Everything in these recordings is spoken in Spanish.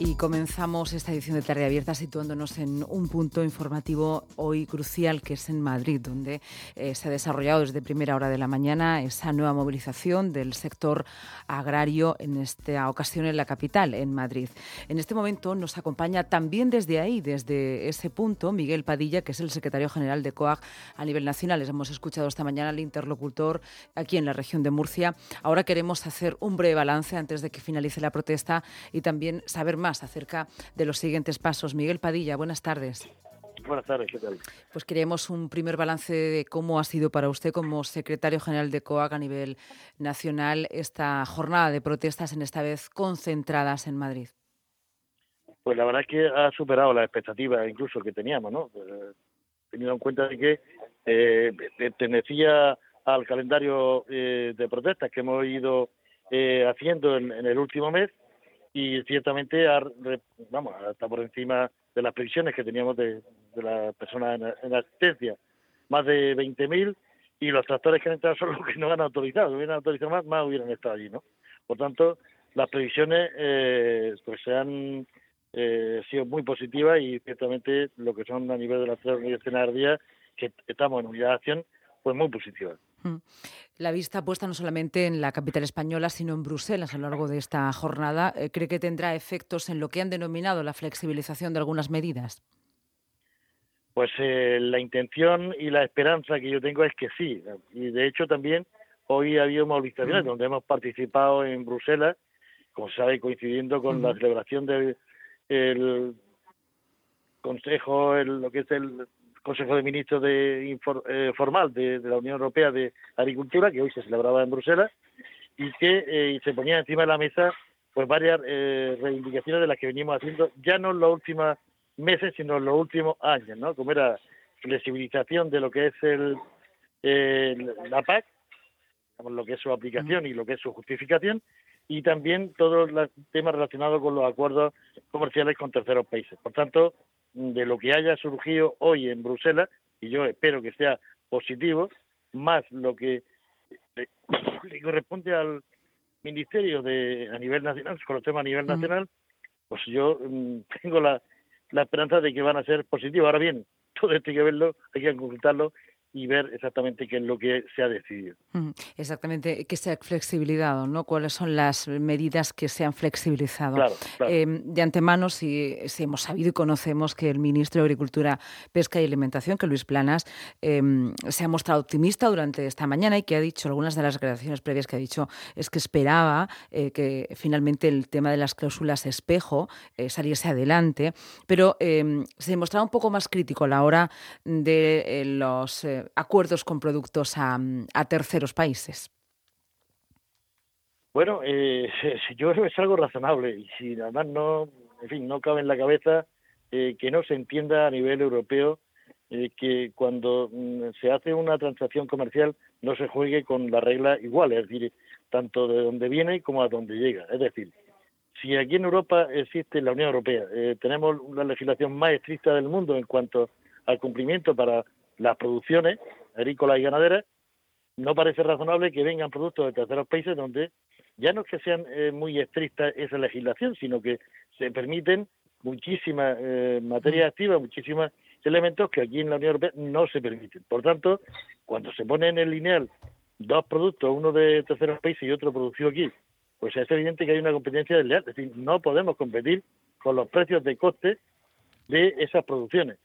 Y comenzamos esta edición de Tarde Abierta situándonos en un punto informativo hoy crucial que es en Madrid, donde eh, se ha desarrollado desde primera hora de la mañana esa nueva movilización del sector agrario, en esta ocasión en la capital, en Madrid. En este momento nos acompaña también desde ahí, desde ese punto, Miguel Padilla, que es el secretario general de COAG a nivel nacional. Les hemos escuchado esta mañana al interlocutor aquí en la región de Murcia. Ahora queremos hacer un breve balance antes de que finalice la protesta y también saber más acerca de los siguientes pasos. Miguel Padilla, buenas tardes. Buenas tardes, ¿qué tal? Pues queremos un primer balance de cómo ha sido para usted como secretario general de COAC a nivel nacional esta jornada de protestas, en esta vez concentradas en Madrid. Pues la verdad es que ha superado las expectativas incluso que teníamos, ¿no? Eh, teniendo en cuenta de que eh, pertenecía al calendario eh, de protestas que hemos ido haciendo en, el último mes y ciertamente vamos hasta por encima de las previsiones que teníamos de, las personas en, asistencia. Más de 20.000 y los tractores que han entrado son los que no han autorizado. Si hubieran autorizado más más hubieran estado allí no por tanto las previsiones eh, pues se han eh, sido muy positivas y ciertamente lo que son a nivel de las tres unidades de que estamos en unidad de acción pues muy positivas mm. La vista puesta no solamente en la capital española, sino en Bruselas a lo largo de esta jornada, eh, ¿cree que tendrá efectos en lo que han denominado la flexibilización de algunas medidas? Pues eh, la intención y la esperanza que yo tengo es que sí. Y de hecho también hoy ha habido movilizaciones donde hemos participado en Bruselas, como sabe, coincidiendo con la celebración del Consejo, lo que es el Consejo de Ministros de, eh, formal de, la Unión Europea de Agricultura, que hoy se celebraba en Bruselas, y que eh, se ponía encima de la mesa pues varias eh, reivindicaciones de las que venimos haciendo ya no en los últimos meses, sino en los últimos años, ¿no? Como era flexibilización de lo que es el, la PAC, lo que es su aplicación y lo que es su justificación, y también todos los temas relacionados con los acuerdos comerciales con terceros países. Por tanto, de lo que haya surgido hoy en Bruselas, y yo espero que sea positivo, más lo que le corresponde al Ministerio de a nivel nacional, con los temas a nivel nacional, pues yo mm, tengo la, la esperanza de que van a ser positivos. Ahora bien, todo esto hay que verlo, hay que consultarlo y ver exactamente qué es lo que se ha decidido. Exactamente, que se ha flexibilizado, ¿no? ¿Cuáles son las medidas que se han flexibilizado? Em, de antemano, si, hemos sabido y conocemos que el ministro de Agricultura, Pesca y Alimentación, que Luis Planas, em, se ha mostrado optimista durante esta mañana y que ha dicho, algunas de las declaraciones previas que ha dicho, es que esperaba eh, que finalmente el tema de las cláusulas espejo eh, saliese adelante, pero em, se mostraba un poco más crítico a la hora de eh, los acuerdos con productos a, terceros países? Bueno, eh, yo creo que es algo razonable y si además no, en fin, no cabe en la cabeza eh, que no se entienda a nivel europeo eh, que cuando mm, se hace una transacción comercial no se juegue con la regla igual, es decir, tanto de donde viene como a donde llega. Es decir, si aquí en Europa existe la Unión Europea, tenemos la legislación más estricta del mundo en cuanto al cumplimiento para las producciones agrícolas y ganaderas, no parece razonable que vengan productos de terceros países donde ya no es que sean eh, muy estrictas esa legislación, sino que se permiten muchísimas eh, materias activas, muchísimos elementos que aquí en la Unión Europea no se permiten. Por tanto, cuando se pone en el lineal dos productos, uno de terceros países y otro producido aquí, pues es evidente que hay una competencia desleal. Es decir, no podemos competir con los precios de coste de esas producciones.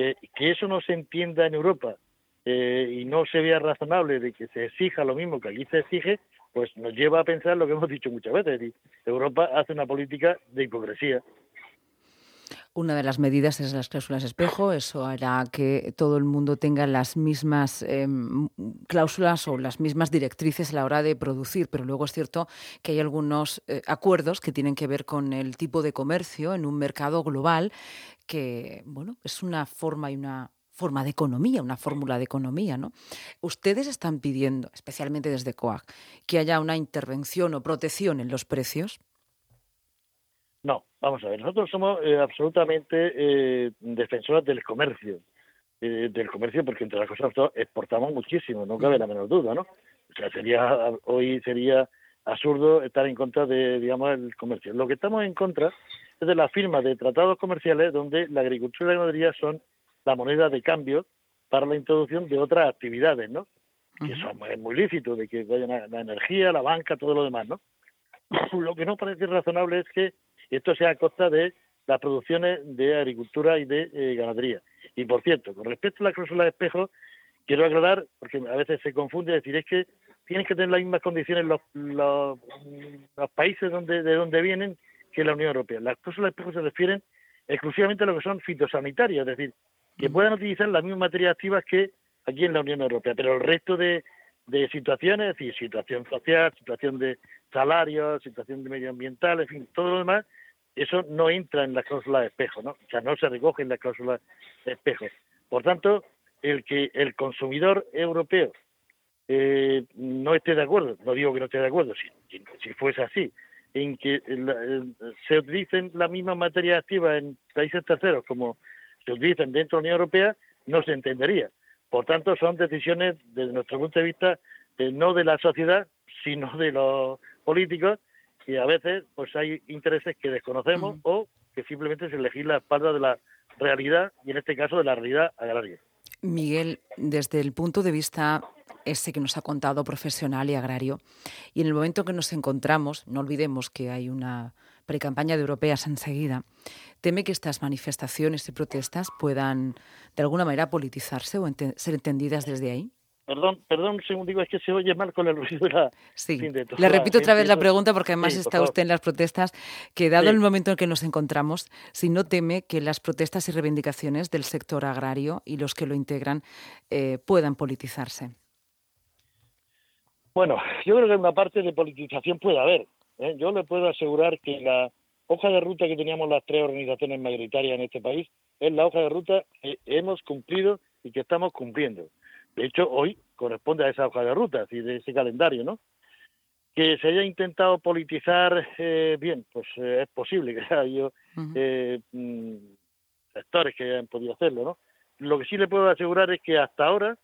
Eh, que eso no se entienda en Europa eh, y no se vea razonable de que se exija lo mismo que aquí se exige, pues nos lleva a pensar lo que hemos dicho muchas veces. Europa hace una política de hipocresía. Una de las medidas es las cláusulas espejo. Eso hará que todo el mundo tenga las mismas em, cláusulas o las mismas directrices a la hora de producir. Pero luego es cierto que hay algunos eh, acuerdos que tienen que ver con el tipo de comercio en un mercado global que, bueno, es una forma y una forma de economía, una fórmula de economía, ¿no? Ustedes están pidiendo, especialmente desde COAG, que haya una intervención o protección en los precios. No, vamos a ver, nosotros somos eh, absolutamente eh, defensores del comercio, eh, del comercio porque entre las cosas exportamos muchísimo, no cabe la menor duda, ¿no? O sea, sería hoy sería absurdo estar en contra de, digamos, el comercio. Lo que estamos en contra es de la firma de tratados comerciales donde la agricultura y la ganadería son la moneda de cambio para la introducción de otras actividades, ¿no? Que son es muy lícito, de que vayan la energía, la banca, todo lo demás, ¿no? Lo que no parece razonable es que esto sea a costa de las producciones de agricultura y de eh, ganadería. Y por cierto, con respecto a la cláusula de espejo, quiero aclarar, porque a veces se confunde, decir, es que tienen que tener las mismas condiciones los, los, países donde, de donde vienen que la Unión Europea. Las cláusulas de espejo se refieren exclusivamente a lo que son fitosanitarios, es decir, que puedan utilizar las mismas materias activas que aquí en la Unión Europea, pero el resto de, de situaciones, es decir, situación social, situación de salarios, situación medioambiental, en fin, todo lo demás, eso no entra en la cláusula de espejo, ¿no? O sea, no se recoge en la cláusula de espejo. Por tanto, el que el consumidor europeo eh, no esté de acuerdo, no digo que no esté de acuerdo, si, si fuese así, en que se utilicen la misma materia activa en países terceros como se utilizan dentro de la Unión Europea, no se entendería. Por tanto, son decisiones, desde nuestro punto de vista, eh, no de la sociedad, sino de los políticos, y a veces pues hay intereses que desconocemos o que simplemente se legisla a espalda de la realidad, y en este caso de la realidad agraria. Miguel, desde el punto de vista ese que nos ha contado profesional y agrario, y en el momento que nos encontramos, no olvidemos que hay una precampaña de europeas enseguida, teme que estas manifestaciones y protestas puedan de alguna manera politizarse o ser entendidas desde ahí? Perdón, perdón un segundo, es que se oye mal con el ruido de la... Sí, le repito otra vez la pregunta porque además está usted en las protestas, que dado el momento en que nos encontramos, si no teme que las protestas y reivindicaciones del sector agrario y los que lo integran eh, puedan politizarse. Bueno, yo creo que una parte de politización puede haber. ¿eh? Yo le puedo asegurar que la hoja de ruta que teníamos las tres organizaciones mayoritarias en este país es la hoja de ruta que hemos cumplido y que estamos cumpliendo. De hecho, hoy corresponde a esa hoja de ruta, y de ese calendario, ¿no? Que se haya intentado politizar, eh, bien, pues eh, es posible que haya habido eh, mm, sectores que hayan podido hacerlo, ¿no? Lo que sí le puedo asegurar es que hasta ahora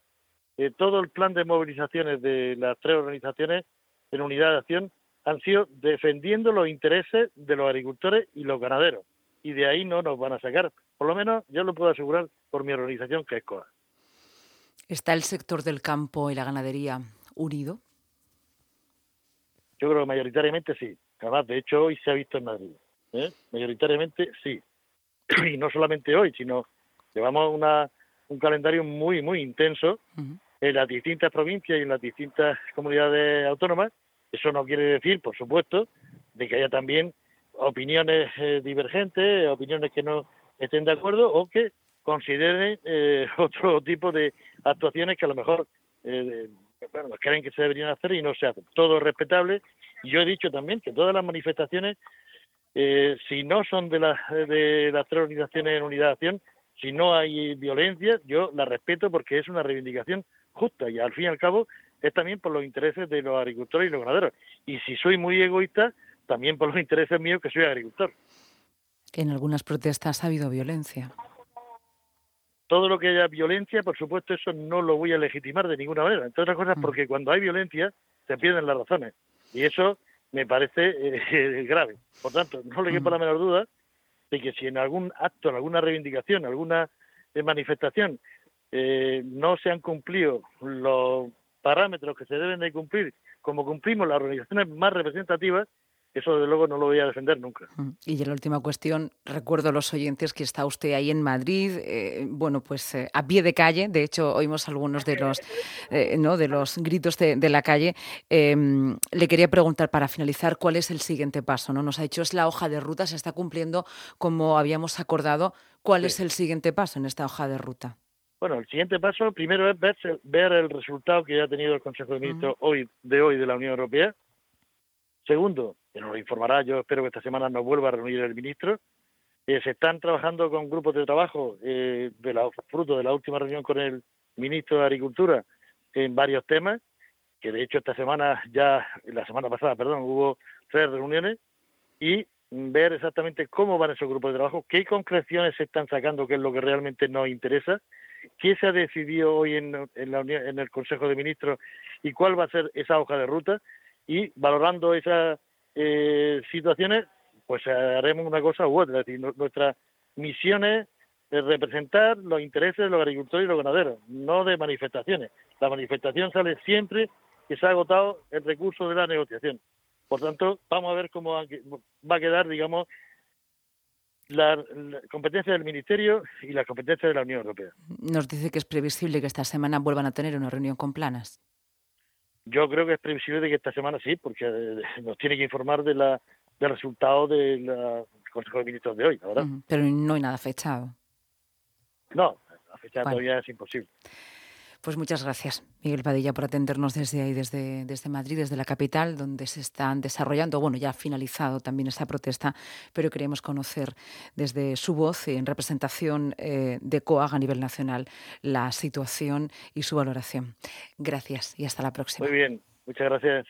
todo el plan de movilizaciones de las tres organizaciones en unidad de acción han sido defendiendo los intereses de los agricultores y los ganaderos. Y de ahí no nos van a sacar. Por lo menos yo lo puedo asegurar por mi organización, que es COA. ¿Está el sector del campo y la ganadería unido? Yo creo que mayoritariamente sí. Además, de hecho, hoy se ha visto en Madrid. ¿eh? Mayoritariamente sí. Y no solamente hoy, sino llevamos una, un calendario muy, muy intenso en las distintas provincias y en las distintas comunidades autónomas. Eso no quiere decir, por supuesto, de que haya también opiniones eh, divergentes, opiniones que no estén de acuerdo o que consideren eh, otro tipo de actuaciones que a lo mejor eh, bueno, creen que se deberían hacer y no se hacen. Todo es respetable. Yo he dicho también que todas las manifestaciones, eh, si no son de, las de las tres organizaciones en unidad de acción, si no hay violencia, yo la respeto porque es una reivindicación justa y al fin y al cabo es también por los intereses de los agricultores y los ganaderos. Y si soy muy egoísta, también por los intereses míos que soy agricultor. En algunas protestas ha habido violencia todo lo que haya violencia, por supuesto, eso no lo voy a legitimar de ninguna manera. Entre otras cosas, mm. porque cuando hay violencia se pierden las razones. Y eso me parece eh, grave. Por tanto, no le quepa la mm. menor duda de que si en algún acto, en alguna reivindicación, alguna eh, manifestación, eh, no se han cumplido los parámetros que se deben de cumplir, como cumplimos las organizaciones más representativas, eso desde luego no lo voy a defender nunca. Y ya la última cuestión, recuerdo a los oyentes que está usted ahí en Madrid, eh, bueno, pues eh, a pie de calle, de hecho oímos algunos de los, eh, ¿no? de los gritos de, la calle. Em, le quería preguntar para finalizar cuál es el siguiente paso, ¿no? Nos ha dicho es la hoja de ruta, se está cumpliendo como habíamos acordado. ¿Cuál es el siguiente paso en esta hoja de ruta? Bueno, el siguiente paso primero es ver, ver el resultado que ya ha tenido el Consejo de Ministros hoy, de hoy de la Unión Europea. Segundo, que nos informará, yo espero que esta semana nos vuelva a reunir el ministro. Eh, se están trabajando con grupos de trabajo, eh, de la, fruto de la última reunión con el ministro de Agricultura, en varios temas, que de hecho esta semana ya, la semana pasada, perdón, hubo tres reuniones, y ver exactamente cómo van esos grupos de trabajo, qué concreciones se están sacando, qué es lo que realmente nos interesa, qué se ha decidido hoy en, la, en el Consejo de Ministros y cuál va a ser esa hoja de ruta, y valorando esa eh, situaciones, pues haremos una cosa u otra. Es decir, nuestra misión es representar los intereses de los agricultores y los ganaderos, no de manifestaciones. La manifestación sale siempre que se ha agotado el recurso de la negociación. Por tanto, vamos a ver cómo va a quedar, digamos, la, competencia del Ministerio y la competencia de la Unión Europea. Nos dice que es previsible que esta semana vuelvan a tener una reunión con planas. Yo creo que es previsible de que esta semana sí, porque eh, nos tiene que informar de la, del resultado del Consejo de Ministros de hoy, ¿verdad? Pero no hay nada fechado. No, la fecha todavía es imposible. Pues muchas gracias, Miguel Padilla, por atendernos desde ahí, desde, desde Madrid, desde la capital, donde se están desarrollando, bueno, ya ha finalizado también esa protesta, pero queremos conocer desde su voz, en representación eh, de COAG a nivel nacional, la situación y su valoración. Gracias y hasta la próxima. Muy bien, muchas gracias.